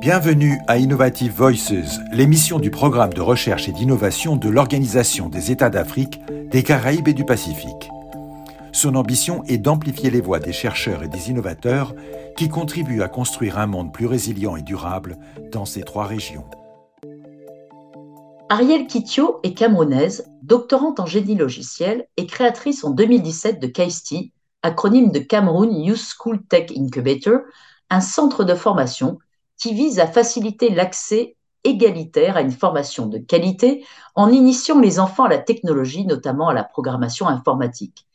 Bienvenue à Innovative Voices, l'émission du programme de recherche et d'innovation de l'Organisation des États d'Afrique, des Caraïbes et du Pacifique. Son ambition est d'amplifier les voix des chercheurs et des innovateurs qui contribuent à construire un monde plus résilient et durable dans ces trois régions. Ariel Kitio est camerounaise, doctorante en génie logiciel et créatrice en 2017 de KAISTI, acronyme de Cameroun Youth School Tech Incubator, un centre de formation qui vise à faciliter l'accès égalitaire à une formation de qualité en initiant les enfants à la technologie, notamment à la programmation informatique.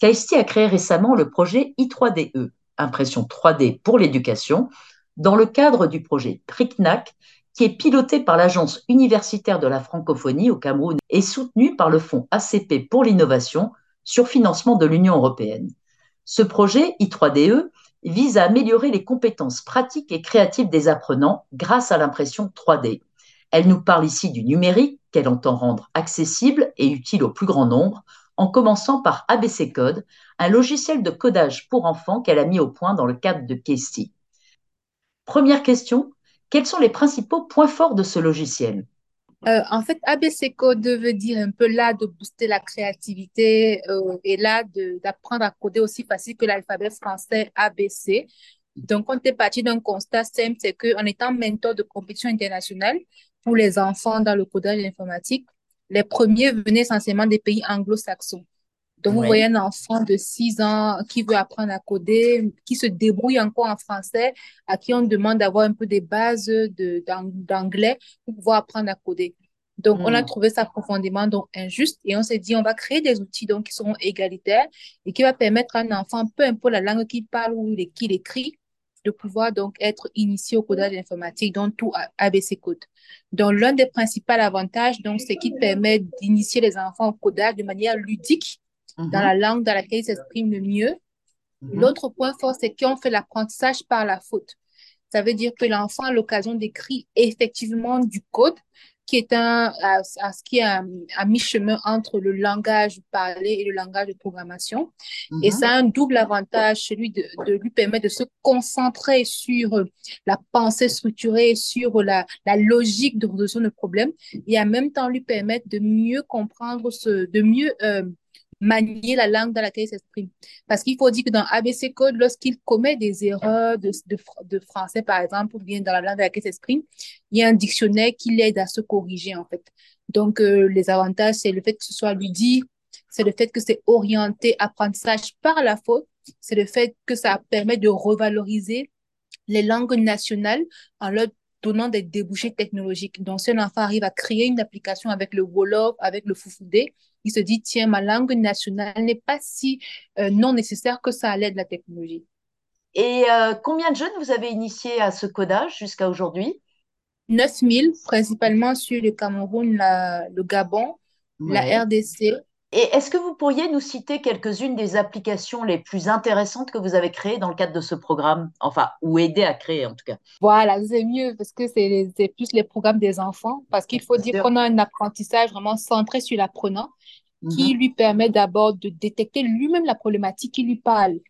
KST a créé récemment le projet I3DE, impression 3D pour l'éducation, dans le cadre du projet PRICNAC, qui est piloté par l'Agence universitaire de la francophonie au Cameroun et soutenu par le Fonds ACP pour l'innovation sur financement de l'Union européenne. Ce projet I3DE vise à améliorer les compétences pratiques et créatives des apprenants grâce à l'impression 3D. Elle nous parle ici du numérique qu'elle entend rendre accessible et utile au plus grand nombre, en commençant par ABC Code, un logiciel de codage pour enfants qu'elle a mis au point dans le cadre de Casey. Première question, quels sont les principaux points forts de ce logiciel? Euh, en fait, ABC Code veut dire un peu là de booster la créativité euh, et là d'apprendre à coder aussi facile que l'alphabet français ABC. Donc, on est parti d'un constat simple, c'est qu'en étant mentor de compétition internationale pour les enfants dans le codage informatique, les premiers venaient essentiellement des pays anglo-saxons. Donc, vous voyez un enfant de 6 ans qui veut apprendre à coder, qui se débrouille encore en français, à qui on demande d'avoir un peu des bases d'anglais pour pouvoir apprendre à coder. Donc, on a hmm. trouvé ça profondément donc injuste et on s'est dit, on va créer des outils donc qui seront égalitaires et qui va permettre à un enfant, peu importe la langue qu'il parle ou qu'il écrit, de pouvoir donc être initié au codage informatique, donc tout ABC Code. Donc, l'un des principaux avantages, donc, c'est qu'il permet d'initier les enfants au codage de manière ludique dans mm-hmm. la langue dans laquelle ils s'expriment le mieux. Mm-hmm. L'autre point fort, c'est qu'on fait l'apprentissage par la faute. Ça veut dire que l'enfant a l'occasion d'écrire effectivement du code qui est un, à, ce qui est à, mi-chemin entre le langage parlé et le langage de programmation. Et mm-hmm. ça a un double avantage, celui de, de, lui permettre de se concentrer sur la pensée structurée, sur la, la logique de résolution de problèmes, et en même temps lui permettre de mieux comprendre, ce, de mieux euh, manier la langue dans laquelle il s'exprime. Parce qu'il faut dire que dans ABC Code, lorsqu'il commet des erreurs de, de, français, par exemple, ou bien dans la langue dans laquelle il s'exprime, il y a un dictionnaire qui l'aide à se corriger, en fait. Donc, euh, les avantages, c'est le fait que ce soit ludique, c'est le fait que c'est orienté apprentissage par la faute, c'est le fait que ça permet de revaloriser les langues nationales en leur donnant des débouchés technologiques. Donc, si un enfant arrive à créer une application avec le Wolof, avec le Foufoudé, il se dit, tiens, ma langue nationale n'est pas si euh, non nécessaire que ça à l'aide de la technologie. Et euh, combien de jeunes vous avez initiés à ce codage jusqu'à aujourd'hui? 9000, principalement sur le Cameroun, le Gabon, la RDC, et est-ce que vous pourriez nous citer quelques-unes des applications les plus intéressantes que vous avez créées dans le cadre de ce programme, enfin, ou aider à créer en tout cas Voilà, c'est mieux parce que c'est plus les programmes des enfants, parce qu'il faut dire qu'on a un apprentissage vraiment centré sur l'apprenant qui mhm. lui permet d'abord de détecter lui-même la problématique qui lui parle.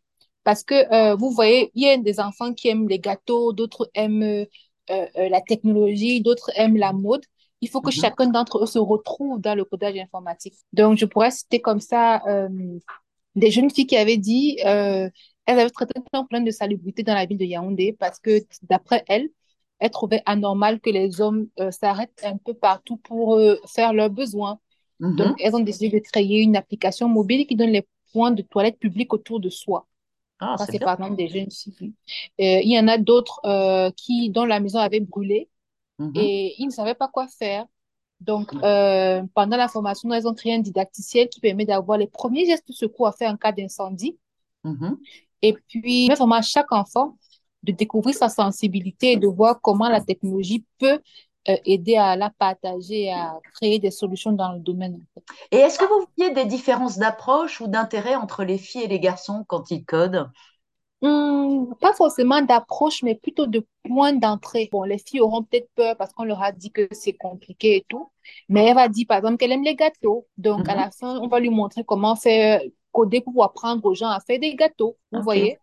Parce que euh, vous voyez, il y a des enfants qui aiment les gâteaux, d'autres aiment euh, euh, la technologie, d'autres aiment la mode. Il faut que mhm. chacun d'entre eux se retrouve dans le codage informatique. Donc, je pourrais citer comme ça euh, des jeunes filles qui avaient dit, euh, elles avaient traité un problème de salubrité dans la ville de Yaoundé parce que, d'après elles, elles trouvaient anormal que les hommes euh, s'arrêtent un peu partout pour faire leurs besoins. Mhm. Donc, elles ont décidé de créer une application mobile qui donne les points de toilette publiques autour de soi. Ah, c'est par exemple des jeunes filles. il y en a d'autres qui, dont la maison avait brûlé, Mm-hmm. et ils ne savaient pas quoi faire. Donc, euh, pendant la formation, ils ont créé un didacticiel qui permet d'avoir les premiers gestes de secours à faire en cas d'incendie. Mm-hmm. Et puis, vraiment à chaque enfant de découvrir sa sensibilité et de voir comment la technologie peut euh, aider à la partager, à créer des solutions dans le domaine. Et est-ce que vous voyez des différences d'approche ou d'intérêt entre les filles et les garçons quand ils codent? Hmm, pas forcément d'approche, mais plutôt de point d'entrée. Bon, les filles auront peut-être peur parce qu'on leur a dit que c'est compliqué et tout. Mais elle va dire, par exemple, qu'elle aime les gâteaux. Donc, à mhm. la fin, on va lui montrer comment faire codé pour apprendre aux gens à faire des gâteaux. Vous voyez?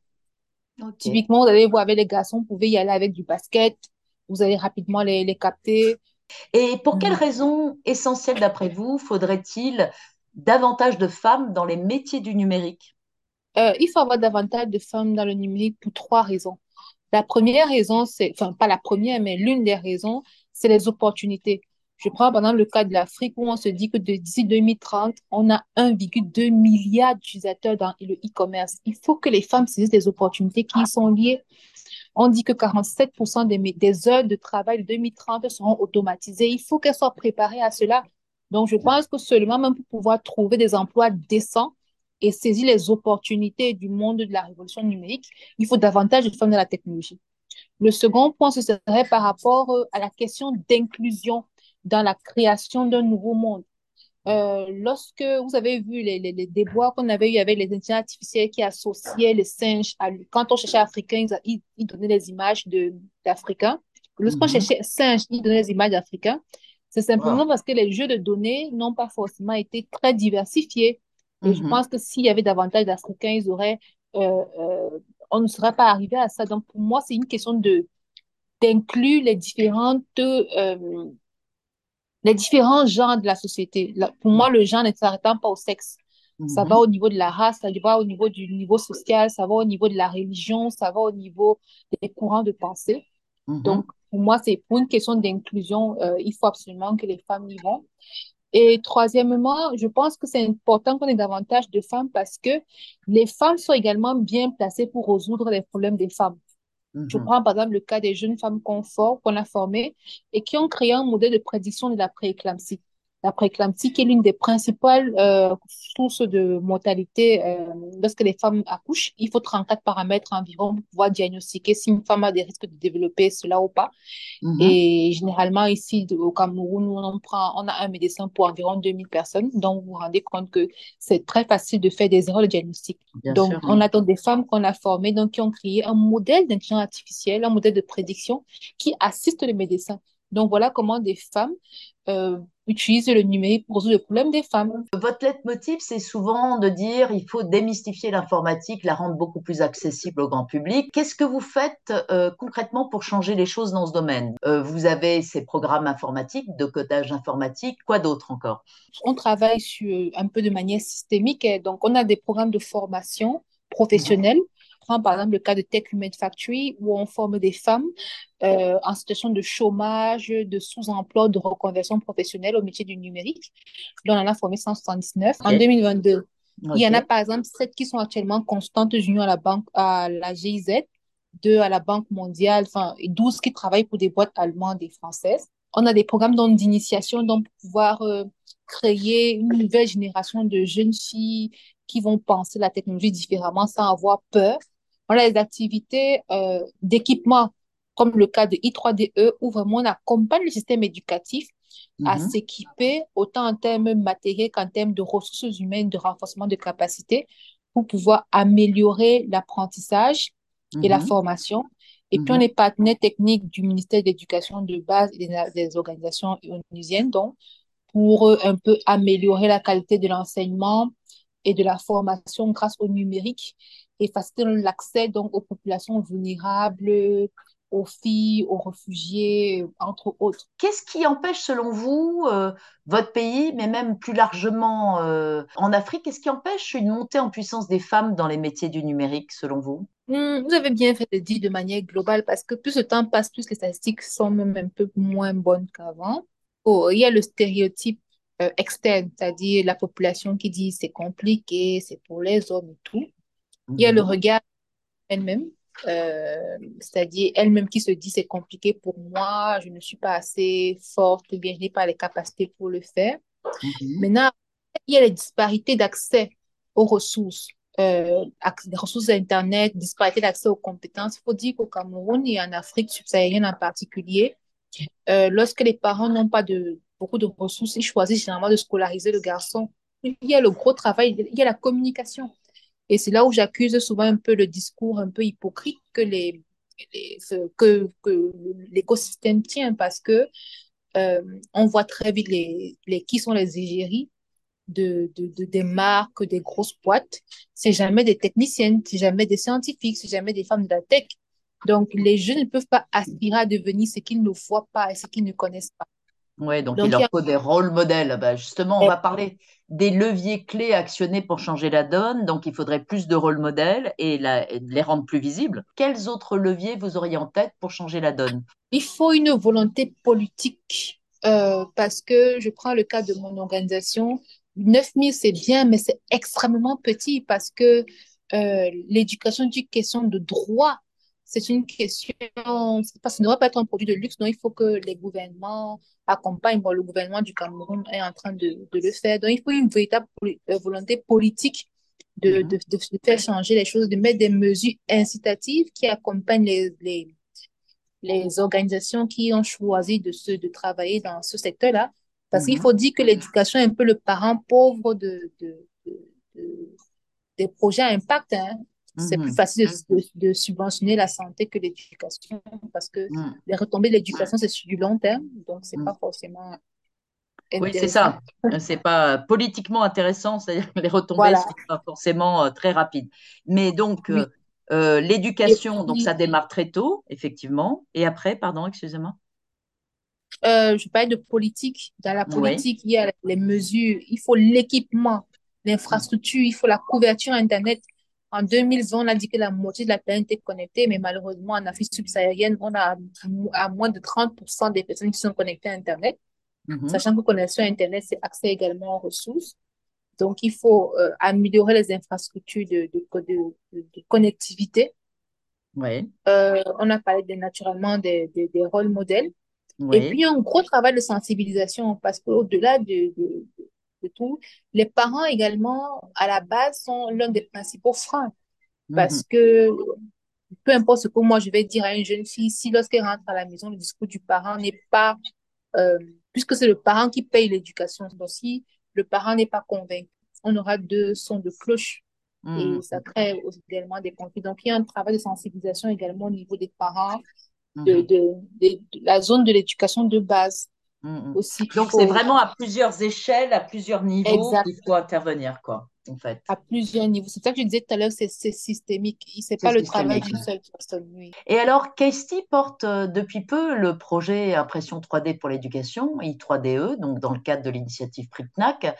Typiquement, vous allez voir avec les garçons, vous pouvez y aller avec du basket, vous allez rapidement les, les capter. Et pour quelles mm. raisons essentielles, d'après vous, faudrait-il davantage de femmes dans les métiers du numérique? Euh, Il faut avoir davantage de femmes dans le numérique pour trois raisons. La première raison, c'est, enfin, pas la première, mais l'une des raisons, c'est les opportunités. Je prends par exemple le cas de l'Afrique où on se dit que d'ici 2030, on a 1,2 milliard d'utilisateurs dans le e-commerce. Il faut que les femmes saisissent des opportunités qui y sont liées. On dit que 47% des, des heures de travail de 2030 seront automatisées. Il faut qu'elles soient préparées à cela. Donc, je pense que seulement même pour pouvoir trouver des emplois décents et saisir les opportunités du monde de la révolution numérique, il faut davantage de femmes dans la technologie. Le second point, ce serait par rapport euh, à la question d'inclusion dans la création d'un nouveau monde. Euh, lorsque vous avez vu les, les, les déboires qu'on avait eu avec les intelligences artificielles qui associaient les singes à quand on cherchait africain, ils, ils donnaient des images d'Africains. Lorsqu'on mhm. cherchait singes, ils donnaient des images d'Africains. C'est simplement parce que les jeux de données n'ont pas forcément été très diversifiés. Et je mhm. pense que s'il y avait davantage d'Africains, ils auraient, euh, euh, on ne serait pas arrivé à ça. Donc, pour moi, c'est une question de d'inclure les différentes euh, les différents genres de la société. pour moi, le genre ne s'arrêtant pas au sexe. Ça va mhm. au niveau de la race, ça va au niveau du niveau social, ça va au niveau de la religion, ça va au niveau des courants de pensée. Mhm. Donc, pour moi, c'est pour une question d'inclusion, il faut absolument que les femmes y vont. Et troisièmement, je pense que c'est important qu'on ait davantage de femmes parce que les femmes sont également bien placées pour résoudre les problèmes des femmes. Je mhm. prends par exemple le cas des jeunes femmes confort qu'on a formées et qui ont créé un modèle de prédiction de la prééclampsie la préclampsie, qui est l'une des principales euh, sources de mortalité euh, lorsque les femmes accouchent? Il faut 34 paramètres environ pour pouvoir diagnostiquer si une femme a des risques de développer cela ou pas. Mm-hmm. Et généralement, ici, au Cameroun, on, prend, on a un médecin pour environ 2000 personnes. Donc, vous vous rendez compte que c'est très facile de faire des erreurs de diagnostic. donc, on a donc des femmes qu'on a formées, donc qui ont créé un modèle d'intelligence artificielle, un modèle de prédiction qui assiste les médecins. Donc, voilà comment des femmes euh, utilise le numérique pour résoudre le problème des femmes. Votre leitmotiv, c'est souvent de dire il faut démystifier l'informatique, la rendre beaucoup plus accessible au grand public. Qu'est-ce que vous faites euh, concrètement pour changer les choses dans ce domaine? Euh, Vous avez ces programmes informatiques, de codage informatique, quoi d'autre encore? On travaille sur, un peu de manière systémique, donc on a des programmes de formation professionnelle prends par exemple le cas de Tech Human Factory, où on forme des femmes euh, en situation de chômage, de sous-emploi, de reconversion professionnelle au métier du numérique. Là, on en a formé 179 en 2022. Il y en a par exemple 7 qui sont actuellement constantes juniors à la banque, à la GIZ, 2 à la Banque mondiale, enfin, et 12 qui travaillent pour des boîtes allemandes et françaises. On a des programmes d'initiation donc pour pouvoir euh, créer une nouvelle génération de jeunes filles qui vont penser la technologie différemment sans avoir peur on a des activités euh, d'équipement, comme le cas de I3DE, où vraiment on accompagne le système éducatif à mhm. s'équiper autant en termes matériels qu'en termes de ressources humaines, de renforcement de capacité, pour pouvoir améliorer l'apprentissage et la mhm. formation. Et puis, on mhm. est partenaire technique du ministère de l'Éducation de base et des, organisations onusiennes, donc, pour euh, un peu améliorer la qualité de l'enseignement et de la formation grâce au numérique et faciliter l'accès donc aux populations vulnérables, aux filles, aux réfugiés, entre autres. Qu'est-ce qui empêche, selon vous, euh, votre pays, mais même plus largement euh, en Afrique, qu'est-ce qui empêche une montée en puissance des femmes dans les métiers du numérique, selon vous? Hmm, Vous avez bien fait de dire de manière globale, parce que plus le temps passe, plus les statistiques sont même un peu moins bonnes qu'avant. Oh, il y a le stéréotype euh, externe, c'est-à-dire la population qui dit c'est compliqué, c'est pour les hommes et tout. Il y a le mhm. regard elle-même, euh, c'est-à-dire elle-même qui se dit c'est compliqué pour moi, je ne suis pas assez forte ou bien je n'ai pas les capacités pour le faire. Mhm. Maintenant, il y a les disparités d'accès aux ressources, euh, ressources Internet, disparité d'accès aux compétences. Il faut dire qu'au Cameroun et en Afrique subsaharienne en particulier, euh, lorsque les parents n'ont pas de, beaucoup de ressources, ils choisissent généralement de scolariser le garçon. Il y a le gros travail, il y a la communication. Et c'est là où j'accuse souvent un peu le discours un peu hypocrite que les, que, que l'écosystème tient parce que euh, on voit très vite les, les, qui sont les égéries de, de, des marques, des grosses boîtes. C'est jamais des techniciennes, c'est jamais des scientifiques, c'est jamais des femmes de la tech. Donc, les jeunes ne peuvent pas aspirer à devenir ce qu'ils ne voient pas et ce qu'ils ne connaissent pas. Oui, donc, il leur faut des rôles modèles. Bah, justement, on va parler des leviers clés actionnés pour changer la donne. Donc, il faudrait plus de rôles modèles et, les rendre plus visibles. Quels autres leviers vous auriez en tête pour changer la donne? Il faut une volonté politique euh, parce que je prends le cas de mon organisation. 9000, c'est bien, mais c'est extrêmement petit parce que euh, l'éducation est une question de droit. C'est une question, ça ne doit pas être un produit de luxe, donc il faut que les gouvernements accompagnent. Bon, le gouvernement du Cameroun est en train de, de le faire. Donc, il faut une véritable euh, volonté politique de, de, de, faire changer les choses, de mettre des mesures incitatives qui accompagnent les, les, les organisations qui ont choisi de, se, de travailler dans ce secteur-là. Parce qu'il mhm. faut dire que l'éducation est un peu le parent pauvre de, de, de des projets à impact. Hein. C'est plus mhm. facile de, subventionner la santé que l'éducation parce que mhm. les retombées de l'éducation, c'est sur du long terme. Donc, c'est n'est pas forcément. Oui, c'est ça. C'est pas politiquement intéressant, c'est-à-dire que les retombées ne sont pas forcément euh, très rapides. Mais donc, euh, euh, l'éducation, donc ça démarre très tôt, effectivement. Et après, pardon, excusez-moi. Euh, je parle de politique. Dans la politique, il y a les mesures, il faut l'équipement, l'infrastructure, il faut la couverture Internet. En 2020, on a dit que la moitié de la planète est connectée, mais malheureusement, en Afrique subsaharienne, on a à moins de 30% des personnes qui sont connectées à Internet. Mm-hmm. Sachant que connexion à Internet, c'est accès également aux ressources. Donc, il faut euh, améliorer les infrastructures de, de, de, connectivité. Oui. Euh, on a parlé de, naturellement des, des, des rôles modèles. Et puis, un gros travail de sensibilisation parce qu'au-delà de, de, tout, les parents également, à la base, sont l'un des principaux freins. Parce mm-hmm. que peu importe ce que moi je vais dire à une jeune fille, si lorsqu'elle rentre à la maison, le discours du parent n'est pas, euh, puisque c'est le parent qui paye l'éducation, donc si le parent n'est pas convaincu, on aura deux sons de cloche et mmh. ça crée également des conflits. Donc, il y a un travail de sensibilisation également au niveau des parents, mmh. de, de, la zone de l'éducation de base. Mmh, aussi, Donc, c'est vraiment à plusieurs échelles, à plusieurs niveaux qu'il faut intervenir, quoi, en fait. À plusieurs niveaux. C'est ça que je disais tout à l'heure, c'est systémique. Ce n'est pas le travail d'une seule personne. Et alors, Casey porte euh, depuis peu le projet Impression 3D pour l'éducation, I3DE, donc dans le cadre de l'initiative PRIPNAC.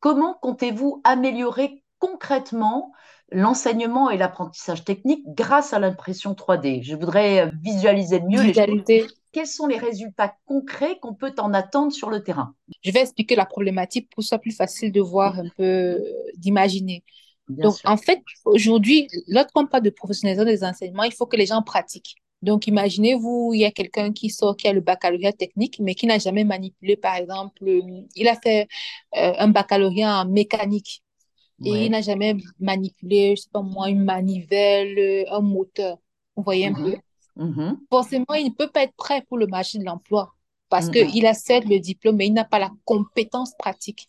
Comment comptez-vous améliorer concrètement l'enseignement et l'apprentissage technique grâce à l'impression 3D Je voudrais visualiser mieux les choses. Quels sont les résultats concrets qu'on peut en attendre sur le terrain? Je vais expliquer la problématique pour que ce soit plus facile de voir un peu, d'imaginer. Donc, en fait, aujourd'hui, lorsqu'on parle de professionnalisation des enseignements, il faut que les gens pratiquent. Donc, imaginez-vous, il y a quelqu'un qui sort, qui a le baccalauréat technique, mais qui n'a jamais manipulé, par exemple, il a fait euh, un baccalauréat en mécanique et il n'a jamais manipulé, je sais pas moi, une manivelle, un moteur. Vous voyez un peu? Mm-hmm. Mm-hmm. Forcément, il ne peut pas être prêt pour le marché de l'emploi parce mm-hmm. qu'il a certes le diplôme, mais il n'a pas la compétence pratique.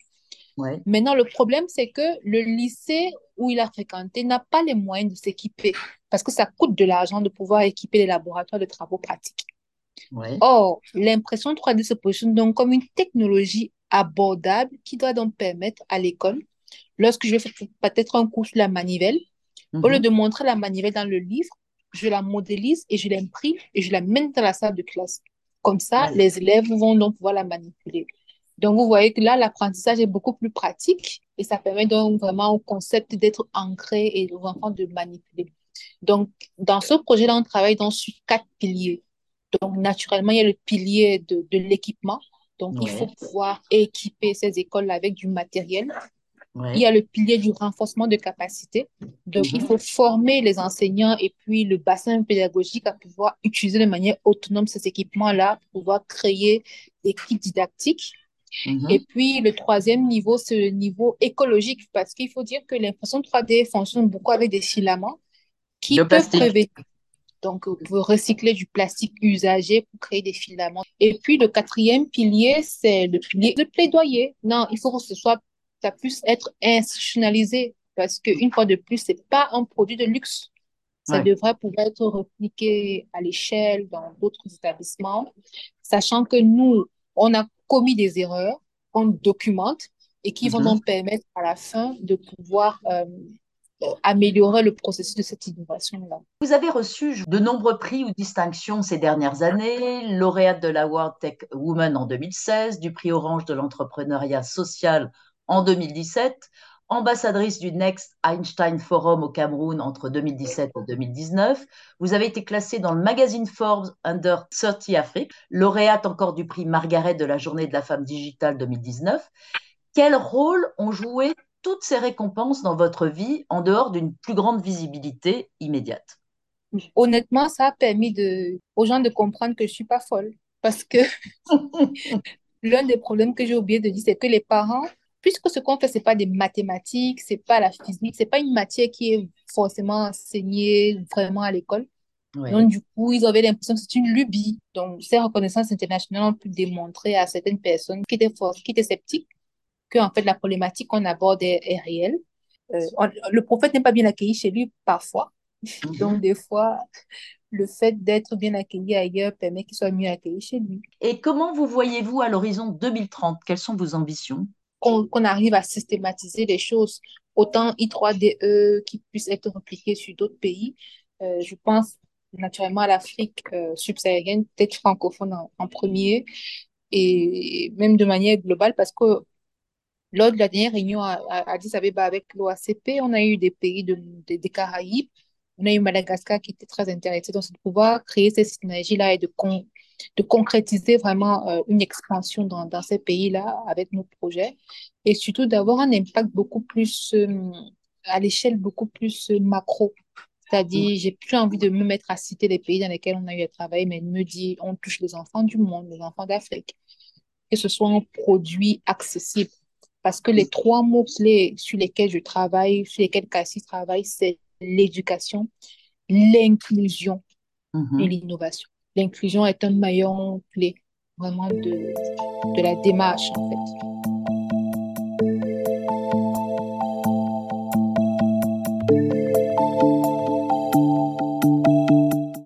Maintenant, le problème, c'est que le lycée où il a fréquenté n'a pas les moyens de s'équiper parce que ça coûte de l'argent de pouvoir équiper les laboratoires de travaux pratiques. Or, l'impression 3D se positionne donc comme une technologie abordable qui doit donc permettre à l'école, lorsque je vais faire peut-être un cours sur la manivelle, au lieu mhm. de montrer la manivelle dans le livre, je la modélise et je l'imprime et je la mène dans la salle de classe. Comme ça, les élèves vont donc pouvoir la manipuler. Donc, vous voyez que là, l'apprentissage est beaucoup plus pratique et ça permet donc vraiment au concept d'être ancré et aux enfants de manipuler. Donc, dans ce projet-là, on travaille dans sur quatre piliers. Donc, naturellement, il y a le pilier de, de l'équipement. Donc, il faut pouvoir équiper ces écoles avec du matériel. Il y a le pilier du renforcement de capacité. Donc, il mhm. faut former les enseignants et puis le bassin pédagogique à pouvoir utiliser de manière autonome ces équipements-là pour pouvoir créer des kits didactiques. Mhm. Et puis, le troisième niveau, c'est le niveau écologique parce qu'il faut dire que l'impression 3D fonctionne beaucoup avec des filaments qui peuvent prévenir. Donc, vous recycler du plastique usagé pour créer des filaments. Et puis, le quatrième pilier, c'est le pilier de plaidoyer. Non, il faut que ce soit, ça puisse être institutionnalisé parce qu'une fois de plus, c'est pas un produit de luxe. Ça devrait pouvoir être repliqué à l'échelle dans d'autres établissements, sachant que nous, on a commis des erreurs, on documente, et qui vont mhm. nous permettre à la fin de pouvoir euh, améliorer le processus de cette innovation-là. Vous avez reçu de nombreux prix ou distinctions ces dernières années, lauréate de l'Award Tech Woman en 2016, du prix Orange de l'entrepreneuriat social en 2017, ambassadrice du Next Einstein Forum au Cameroun entre 2017 et 2019. Vous avez été classée dans le magazine Forbes Under 30 Afrique, lauréate encore du prix Margaret de la Journée de la femme digitale 2019. Quel rôle ont joué toutes ces récompenses dans votre vie en dehors d'une plus grande visibilité immédiate? Honnêtement, ça a permis aux gens de comprendre que je ne suis pas folle. Parce que l'un des problèmes que j'ai oublié de dire, c'est que les parents, puisque ce qu'on fait, ce n'est pas des mathématiques, ce n'est pas la physique, ce n'est pas une matière qui est forcément enseignée vraiment à l'école. Donc, du coup, ils avaient l'impression que c'est une lubie. Donc, ces reconnaissances internationales ont pu démontrer à certaines personnes qui étaient, qui étaient sceptiques que en fait la problématique qu'on aborde est, réelle. Euh, le prophète n'est pas bien accueilli chez lui parfois. Mhm. Donc des fois, le fait d'être bien accueilli ailleurs permet qu'il soit mieux accueilli chez lui. Et comment vous voyez-vous à l'horizon 2030 Quelles sont vos ambitions? Qu'on arrive à systématiser les choses, autant I3DE qui puissent être repliqués sur d'autres pays. Euh, je pense naturellement à l'Afrique euh, subsaharienne, peut-être francophone en, premier, et même de manière globale, parce que lors de la dernière réunion à, Addis Abeba avec l'OACP, on a eu des pays de, des Caraïbes, on a eu Madagascar qui était très intéressé. Donc, c'est de pouvoir créer ces synergies-là et de, de concrétiser vraiment euh, une expansion dans, dans ces pays-là avec nos projets et surtout d'avoir un impact beaucoup plus euh, à l'échelle beaucoup plus euh, macro. C'est-à-dire, j'ai plus envie de me mettre à citer les pays dans lesquels on a eu à travailler, mais de me dire, on touche les enfants du monde, les enfants d'Afrique. Que ce soit un produit accessible parce que les trois mots clés sur lesquels je travaille, sur lesquels Cassie travaille, c'est l'éducation, l'inclusion mm-hmm. et l'innovation. L'inclusion est un maillon clé vraiment de, de la démarche, en fait.